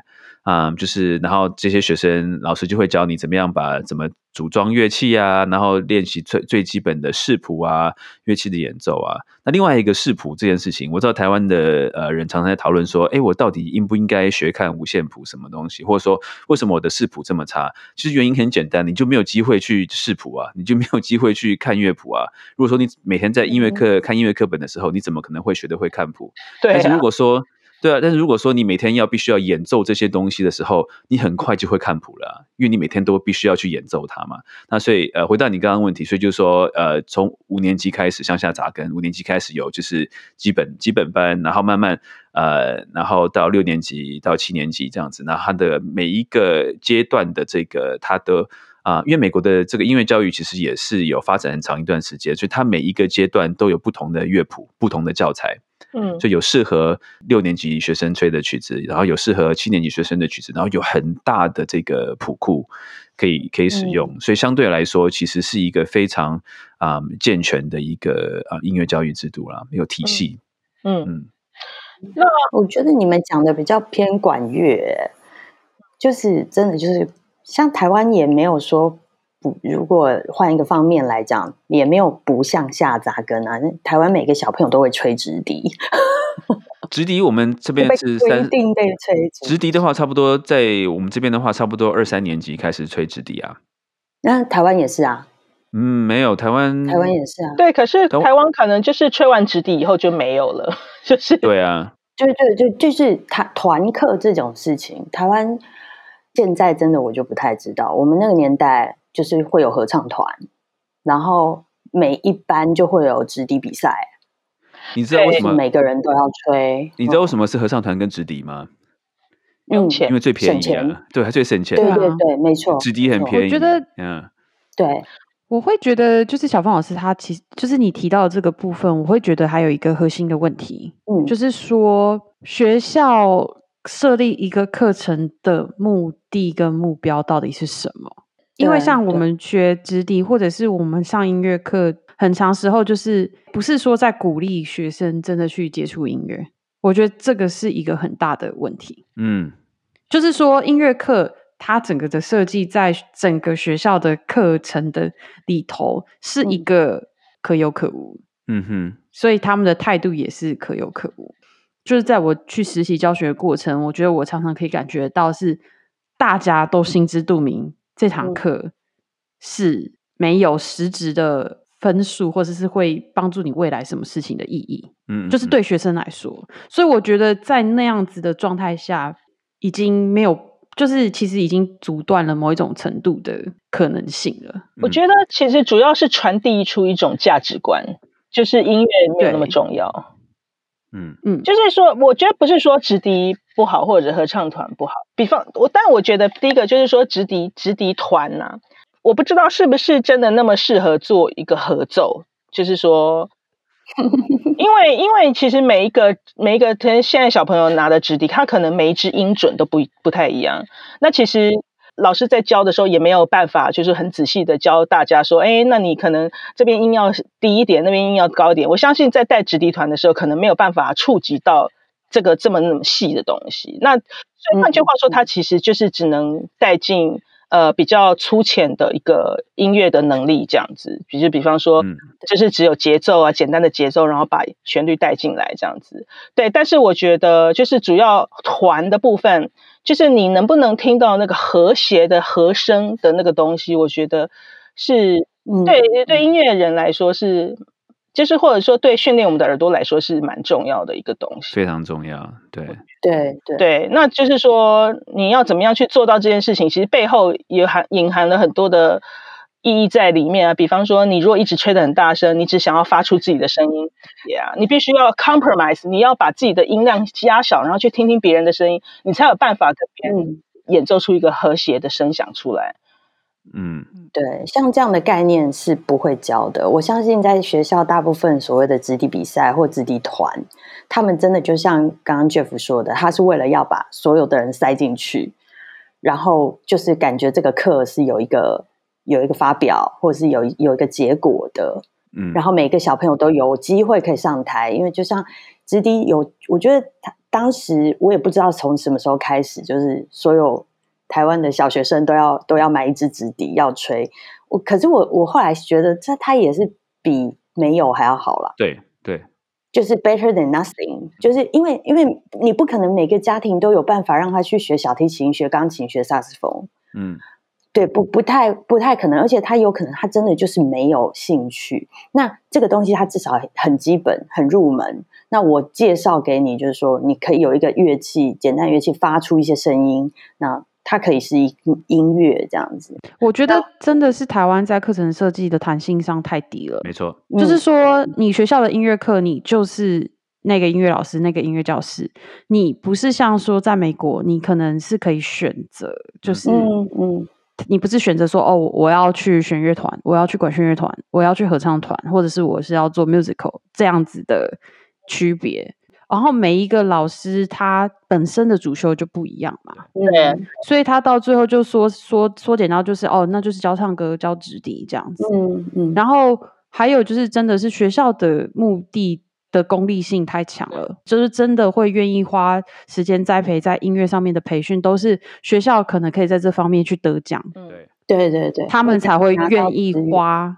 啊，就是然后这些学生老师就会教你怎么样把怎么组装乐器啊，然后练习最最基本的视谱啊，乐器的演奏啊。那另外一个视谱这件事情，我知道台湾的呃人常常在讨论说，哎，我到底应不应该学看五线谱什么东西，或者说为什么我的视谱这么差？其实原因很简单，你就没有机会去视谱啊，你就没有机会去看乐谱啊。如果说你每天在音乐课看音乐课本的时候，你怎么可能会学得会看谱？对。但是如果说对啊，但是如果说你每天要必须要演奏这些东西的时候，你很快就会看谱了，因为你每天都必须要去演奏它嘛。那所以呃，回到你刚刚问题，所以就是说呃，从五年级开始向下扎根，五年级开始有就是基本基本班，然后慢慢呃，然后到六年级到七年级这样子，那它的每一个阶段的这个它的啊，因为美国的这个音乐教育其实也是有发展很长一段时间，所以它每一个阶段都有不同的乐谱、不同的教材。嗯，就有适合六年级学生吹的曲子，然后有适合七年级学生的曲子，然后有很大的这个谱库可以可以使用，所以相对来说，其实是一个非常啊健全的一个啊音乐教育制度啦，有体系。嗯嗯，那我觉得你们讲的比较偏管乐，就是真的就是像台湾也没有说。不，如果换一个方面来讲，也没有不向下扎根啊。台湾每个小朋友都会吹直笛，直笛我们这边 是三定被吹直笛的话，差不多在我们这边的话，差不多二三年级开始吹直笛啊。那台湾也是啊？嗯，没有，台湾台湾也是啊。对，可是台湾可能就是吹完直笛以后就没有了，就是对啊，对对对，就是团团课这种事情，台湾现在真的我就不太知道，我们那个年代。就是会有合唱团，然后每一班就会有直笛比赛。你知道为什么每个人都要吹？你知道为什么是合唱团跟直笛吗？用钱，因为最便宜啊，对，还最省钱。对对对，没错，直笛很便宜。我觉得，嗯，对，我会觉得就是小芳老师他其实就是你提到的这个部分，我会觉得还有一个核心的问题，嗯，就是说学校设立一个课程的目的跟目标到底是什么？因为像我们学直笛，或者是我们上音乐课，很长时候就是不是说在鼓励学生真的去接触音乐。我觉得这个是一个很大的问题。嗯，就是说音乐课它整个的设计，在整个学校的课程的里头是一个可有可无。嗯哼，所以他们的态度也是可有可无。就是在我去实习教学过程，我觉得我常常可以感觉到是大家都心知肚明。这堂课是没有实质的分数，或者是会帮助你未来什么事情的意义。嗯，就是对学生来说，所以我觉得在那样子的状态下，已经没有，就是其实已经阻断了某一种程度的可能性了。我觉得其实主要是传递出一种价值观，就是音乐没有那么重要。嗯嗯，就是说，我觉得不是说直笛不好或者合唱团不好。比方我，但我觉得第一个就是说直笛直笛团呐，我不知道是不是真的那么适合做一个合奏。就是说，因为因为其实每一个每一个，现在小朋友拿的直笛，他可能每一支音准都不不太一样。那其实。老师在教的时候也没有办法，就是很仔细的教大家说，哎，那你可能这边音要低一点，那边音要高一点。我相信在带直笛团的时候，可能没有办法触及到这个这么那么细的东西。那所以换句话说，它其实就是只能带进呃比较粗浅的一个音乐的能力这样子。比如比方说，就是只有节奏啊，简单的节奏，然后把旋律带进来这样子。对，但是我觉得就是主要团的部分。就是你能不能听到那个和谐的和声的那个东西？我觉得是对对音乐人来说是，就是或者说对训练我们的耳朵来说是蛮重要的一个东西，非常重要。对对对对，那就是说你要怎么样去做到这件事情？其实背后也含隐含了很多的。意义在里面啊，比方说，你如果一直吹得很大声，你只想要发出自己的声音，Yeah，你必须要 compromise，你要把自己的音量加小，然后去听听别人的声音，你才有办法跟别人演奏出一个和谐的声响出来。嗯，对，像这样的概念是不会教的。我相信在学校大部分所谓的子弟比赛或子弟团，他们真的就像刚刚 Jeff 说的，他是为了要把所有的人塞进去，然后就是感觉这个课是有一个。有一个发表，或者是有有一个结果的，嗯，然后每个小朋友都有机会可以上台，因为就像直笛有，我觉得他当时我也不知道从什么时候开始，就是所有台湾的小学生都要都要买一支纸笛要吹。我可是我我后来觉得这他也是比没有还要好了，对对，就是 better than nothing，就是因为因为你不可能每个家庭都有办法让他去学小提琴、学钢琴、学萨斯风，嗯。对，不不太不太可能，而且他有可能他真的就是没有兴趣。那这个东西他至少很基本、很入门。那我介绍给你，就是说你可以有一个乐器，简单乐器发出一些声音，那它可以是一音乐这样子。我觉得真的是台湾在课程设计的弹性上太低了。没错，就是说你学校的音乐课，你就是那个音乐老师，那个音乐教室，你不是像说在美国，你可能是可以选择，就是嗯嗯。你不是选择说哦，我要去弦乐团，我要去管弦乐团，我要去合唱团，或者是我是要做 musical 这样子的区别。然后每一个老师他本身的主修就不一样嘛，对，所以他到最后就说说缩减到就是哦，那就是教唱歌、教直笛这样子。嗯嗯。然后还有就是真的是学校的目的。的功利性太强了，就是真的会愿意花时间栽培在音乐上面的培训，都是学校可能可以在这方面去得奖，对对对对，他们才会愿意花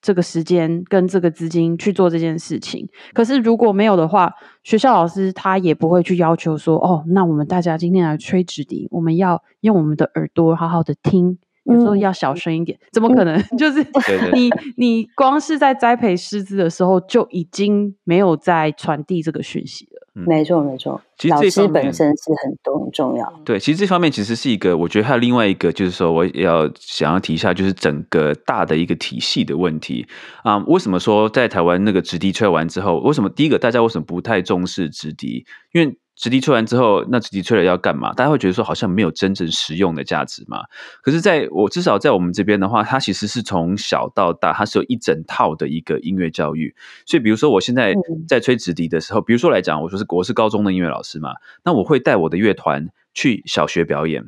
这个时间跟这个资金去做这件事情。可是如果没有的话，学校老师他也不会去要求说，哦，那我们大家今天来吹纸笛，我们要用我们的耳朵好好的听。有时候要小声一点，怎么可能？就是你你光是在栽培师资的时候，就已经没有在传递这个讯息了。没错，没错。其实老师本身是很重重要。对，其实这方面其实是一个，我觉得还有另外一个，就是说我要想要提一下，就是整个大的一个体系的问题啊。为什么说在台湾那个直笛吹完之后，为什么第一个大家为什么不太重视直笛？因为直笛吹完之后，那直笛吹了要干嘛？大家会觉得说好像没有真正实用的价值嘛？可是，在我至少在我们这边的话，它其实是从小到大，它是有一整套的一个音乐教育。所以，比如说我现在在吹直笛的时候，比如说来讲，我说是我是高中的音乐老师嘛，那我会带我的乐团去小学表演，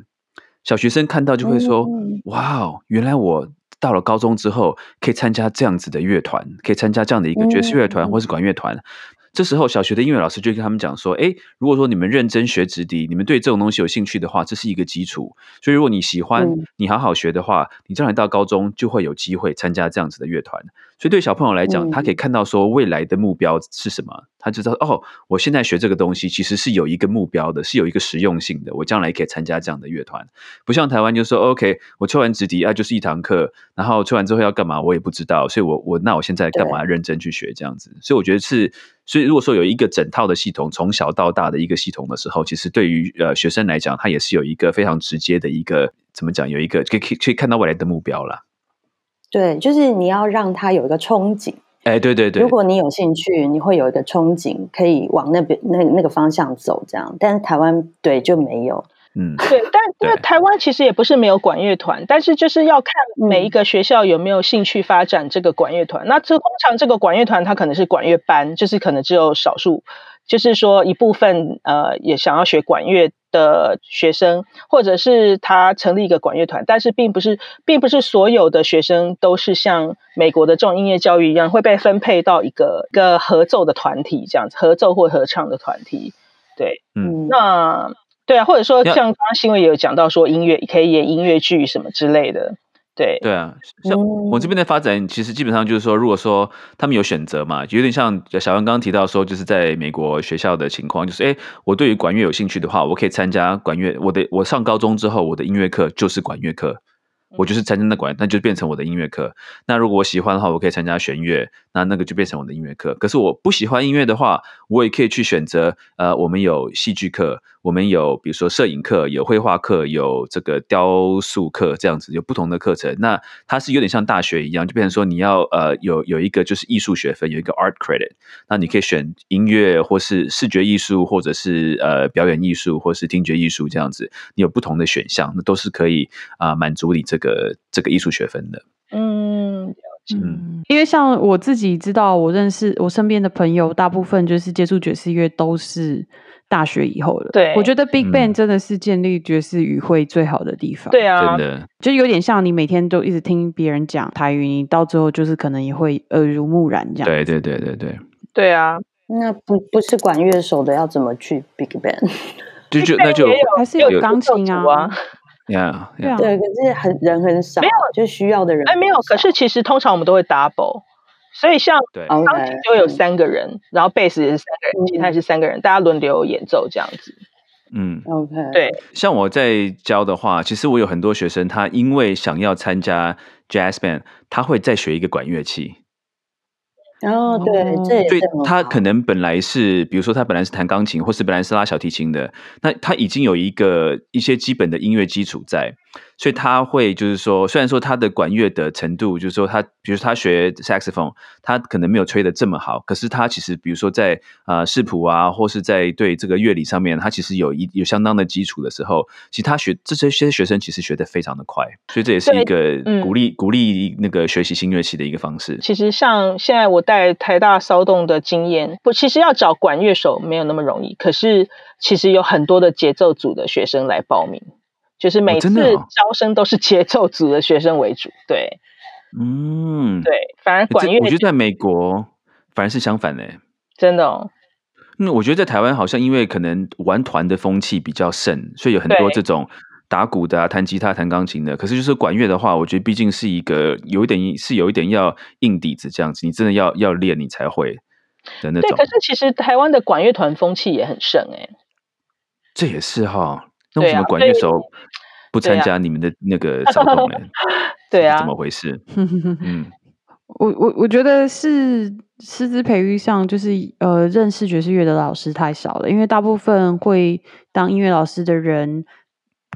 小学生看到就会说：“哇哦，原来我到了高中之后可以参加这样子的乐团，可以参加这样的一个爵士乐团或是管乐团。”这时候，小学的音乐老师就跟他们讲说：“哎，如果说你们认真学直笛，你们对这种东西有兴趣的话，这是一个基础。所以，如果你喜欢，你好好学的话，你将来到高中就会有机会参加这样子的乐团。所以，对小朋友来讲，他可以看到说未来的目标是什么。”他就知道哦，我现在学这个东西其实是有一个目标的，是有一个实用性的。我将来可以参加这样的乐团，不像台湾就说 OK，我吹完直笛啊，就是一堂课，然后吹完之后要干嘛我也不知道，所以我我那我现在干嘛认真去学这样子？所以我觉得是，所以如果说有一个整套的系统，从小到大的一个系统的时候，其实对于呃学生来讲，他也是有一个非常直接的一个怎么讲，有一个可以可以看到未来的目标了。对，就是你要让他有一个憧憬。哎，对对对，如果你有兴趣，你会有一个憧憬，可以往那边那那个方向走，这样。但是台湾对就没有，嗯，对。但因为台湾其实也不是没有管乐团，但是就是要看每一个学校有没有兴趣发展这个管乐团。那这通常这个管乐团它可能是管乐班，就是可能只有少数，就是说一部分呃也想要学管乐。的学生，或者是他成立一个管乐团，但是并不是，并不是所有的学生都是像美国的这种音乐教育一样，会被分配到一个一个合奏的团体这样子，合奏或合唱的团体。对，嗯，那对啊，或者说像刚刚新闻也有讲到说，音乐可以演音乐剧什么之类的。对对啊，像我这边的发展，其实基本上就是说，如果说他们有选择嘛，有点像小杨刚刚提到说，就是在美国学校的情况，就是哎，我对于管乐有兴趣的话，我可以参加管乐。我的我上高中之后，我的音乐课就是管乐课。我就是参加那管，那就变成我的音乐课。那如果我喜欢的话，我可以参加弦乐，那那个就变成我的音乐课。可是我不喜欢音乐的话，我也可以去选择。呃，我们有戏剧课，我们有比如说摄影课，有绘画课，有这个雕塑课，这样子有不同的课程。那它是有点像大学一样，就变成说你要呃有有一个就是艺术学分，有一个 art credit。那你可以选音乐，或是视觉艺术，或者是呃表演艺术，或是听觉艺术这样子。你有不同的选项，那都是可以啊满足你这。个这个艺术学分的，嗯嗯，因为像我自己知道，我认识我身边的朋友，大部分就是接触爵士乐都是大学以后了。对，我觉得 Big Band 真的是建立爵士语汇最好的地方。对啊，真的就有点像你每天都一直听别人讲台语，你到最后就是可能也会耳濡目染这样。对对对对对，对啊，那不不是管乐手的要怎么去 Big Band？就就那就还是有钢琴啊。对对，可是很人很少，没有就需要的人。哎，没有。可是其实通常我们都会 double，所以像钢琴就有三个人，然后贝斯也是三个人，吉他是三个人，大家轮流演奏这样子。嗯，OK，对。像我在教的话，其实我有很多学生，他因为想要参加 Jazz Band，他会再学一个管乐器。哦，对，这对他可能本来是，比如说他本来是弹钢琴，或是本来是拉小提琴的，那他已经有一个一些基本的音乐基础在。所以他会就是说，虽然说他的管乐的程度，就是说他，比如他学 saxophone，他可能没有吹的这么好，可是他其实，比如说在啊视谱啊，或是在对这个乐理上面，他其实有一有相当的基础的时候，其实他学这些些学生其实学的非常的快，所以这也是一个鼓励鼓励那个学习新乐器的一个方式。其实像现在我带台大骚动的经验，不，其实要找管乐手没有那么容易，可是其实有很多的节奏组的学生来报名。就是每次招生都是节奏组的学生为主，对，嗯，对，反而管乐，我觉得在美国反而是相反嘞，真的哦。那我觉得在台湾好像因为可能玩团的风气比较盛，所以有很多这种打鼓的、弹吉他、弹钢琴的。可是就是管乐的话，我觉得毕竟是一个有一点是有一点要硬底子这样子，你真的要要练你才会的那种。对，可是其实台湾的管乐团风气也很盛哎，这也是哈。那为什么管乐手不参加你们的那个 活动呢？对啊，怎么回事？嗯，我我我觉得是师资培育上，就是呃，认识爵士乐的老师太少了。因为大部分会当音乐老师的人，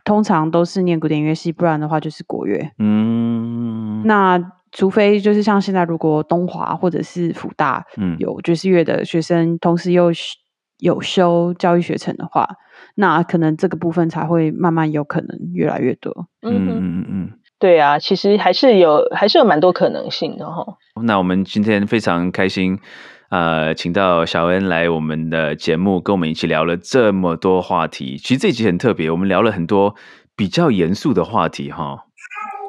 通常都是念古典乐系，不然的话就是国乐。嗯，那除非就是像现在，如果东华或者是辅大有爵士乐的学生，同时又有修教育学程的话。那可能这个部分才会慢慢有可能越来越多。嗯嗯嗯嗯，对啊，其实还是有还是有蛮多可能性的哈。那我们今天非常开心，呃，请到小恩来我们的节目，跟我们一起聊了这么多话题。其实这集很特别，我们聊了很多比较严肃的话题哈。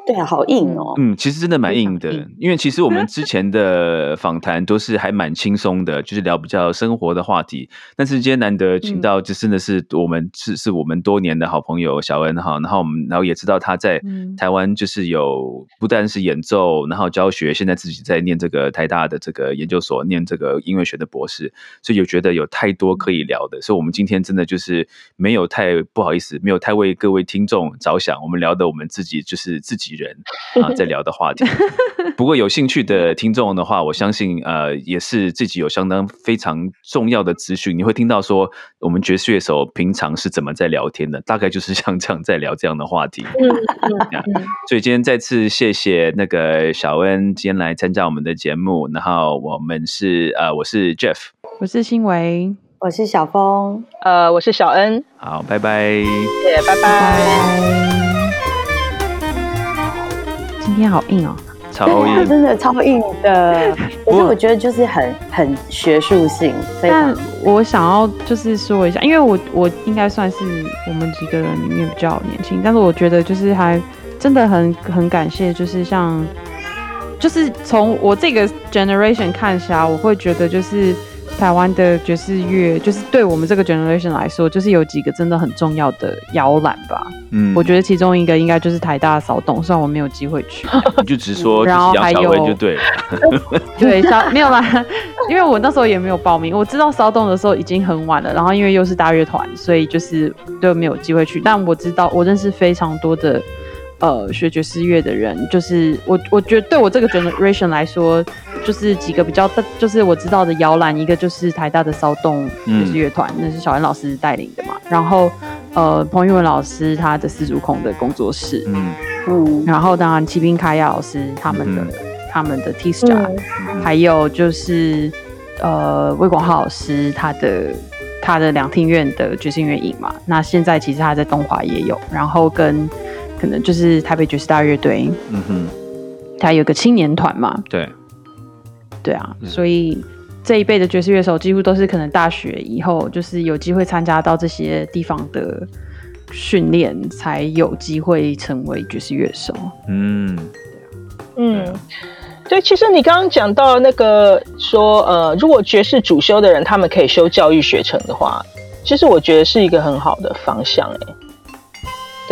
对啊，好硬哦。嗯，其实真的蛮硬的，因为其实我们之前的访谈都是还蛮轻松的，就是聊比较生活的话题。但是今天难得请到，就真的是我们是是我们多年的好朋友小恩哈。然后我们然后也知道他在台湾就是有不但是演奏，然后教学，现在自己在念这个台大的这个研究所，念这个音乐学的博士，所以有觉得有太多可以聊的。所以我们今天真的就是没有太不好意思，没有太为各位听众着想，我们聊的我们自己就是自己。人啊，在聊的话题。不过有兴趣的听众的话，我相信呃，也是自己有相当非常重要的资讯。你会听到说，我们爵士乐手平常是怎么在聊天的，大概就是像这样在聊这样的话题。所以今天再次谢谢那个小恩今天来参加我们的节目。然后我们是呃，我是 Jeff，我是新维，我是小峰，呃，我是小恩。好，拜拜，谢谢，拜拜。今天好硬哦，超硬，真的超硬的。可是我觉得就是很很学术性。但我想要就是说一下，因为我我应该算是我们几个人里面比较年轻，但是我觉得就是还真的很很感谢，就是像就是从我这个 generation 看起来，我会觉得就是。台湾的爵士乐，就是对我们这个 generation 来说，就是有几个真的很重要的摇篮吧。嗯，我觉得其中一个应该就是台大骚动，虽然我没有机会去，就直说，然后还有就对，对，小没有啦，因为我那时候也没有报名，我知道骚动的时候已经很晚了，然后因为又是大乐团，所以就是都没有机会去。但我知道，我认识非常多的。呃，学爵士乐的人，就是我，我觉得对我这个 generation 来说，就是几个比较，就是我知道的摇篮，一个就是台大的骚动爵士乐团，那是小安老师带领的嘛。然后，呃，彭玉文老师他的四足孔的工作室，嗯嗯。然后，当然，骑兵卡亚老师他们的他们的 T star，还有就是呃，魏广浩老师他的他的两厅院的爵士乐影嘛。那现在其实他在东华也有，然后跟。可能就是台北爵士大乐队，嗯哼，他有个青年团嘛，对，对啊，所以这一辈的爵士乐手几乎都是可能大学以后就是有机会参加到这些地方的训练，才有机会成为爵士乐手。嗯，嗯，对，其实你刚刚讲到那个说，呃，如果爵士主修的人他们可以修教育学程的话，其实我觉得是一个很好的方向，哎。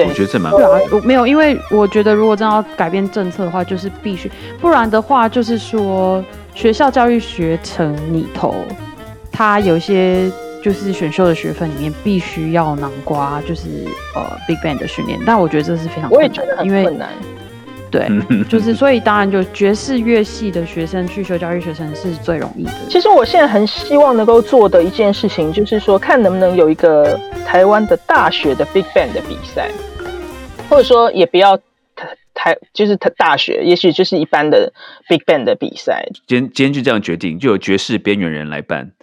我觉得这蛮对啊，没有，因为我觉得如果真要改变政策的话，就是必须，不然的话，就是说学校教育学程里头，它有一些就是选修的学分里面必须要囊括就是呃 big band 的训练，但我觉得这是非常我也觉得很困难。对，就是所以当然就爵士乐系的学生去修教育学生是最容易的。其实我现在很希望能够做的一件事情，就是说看能不能有一个台湾的大学的 big band 的比赛，或者说也不要台就是台大学，也许就是一般的 big band 的比赛。今天今天就这样决定，就有爵士边缘人来办。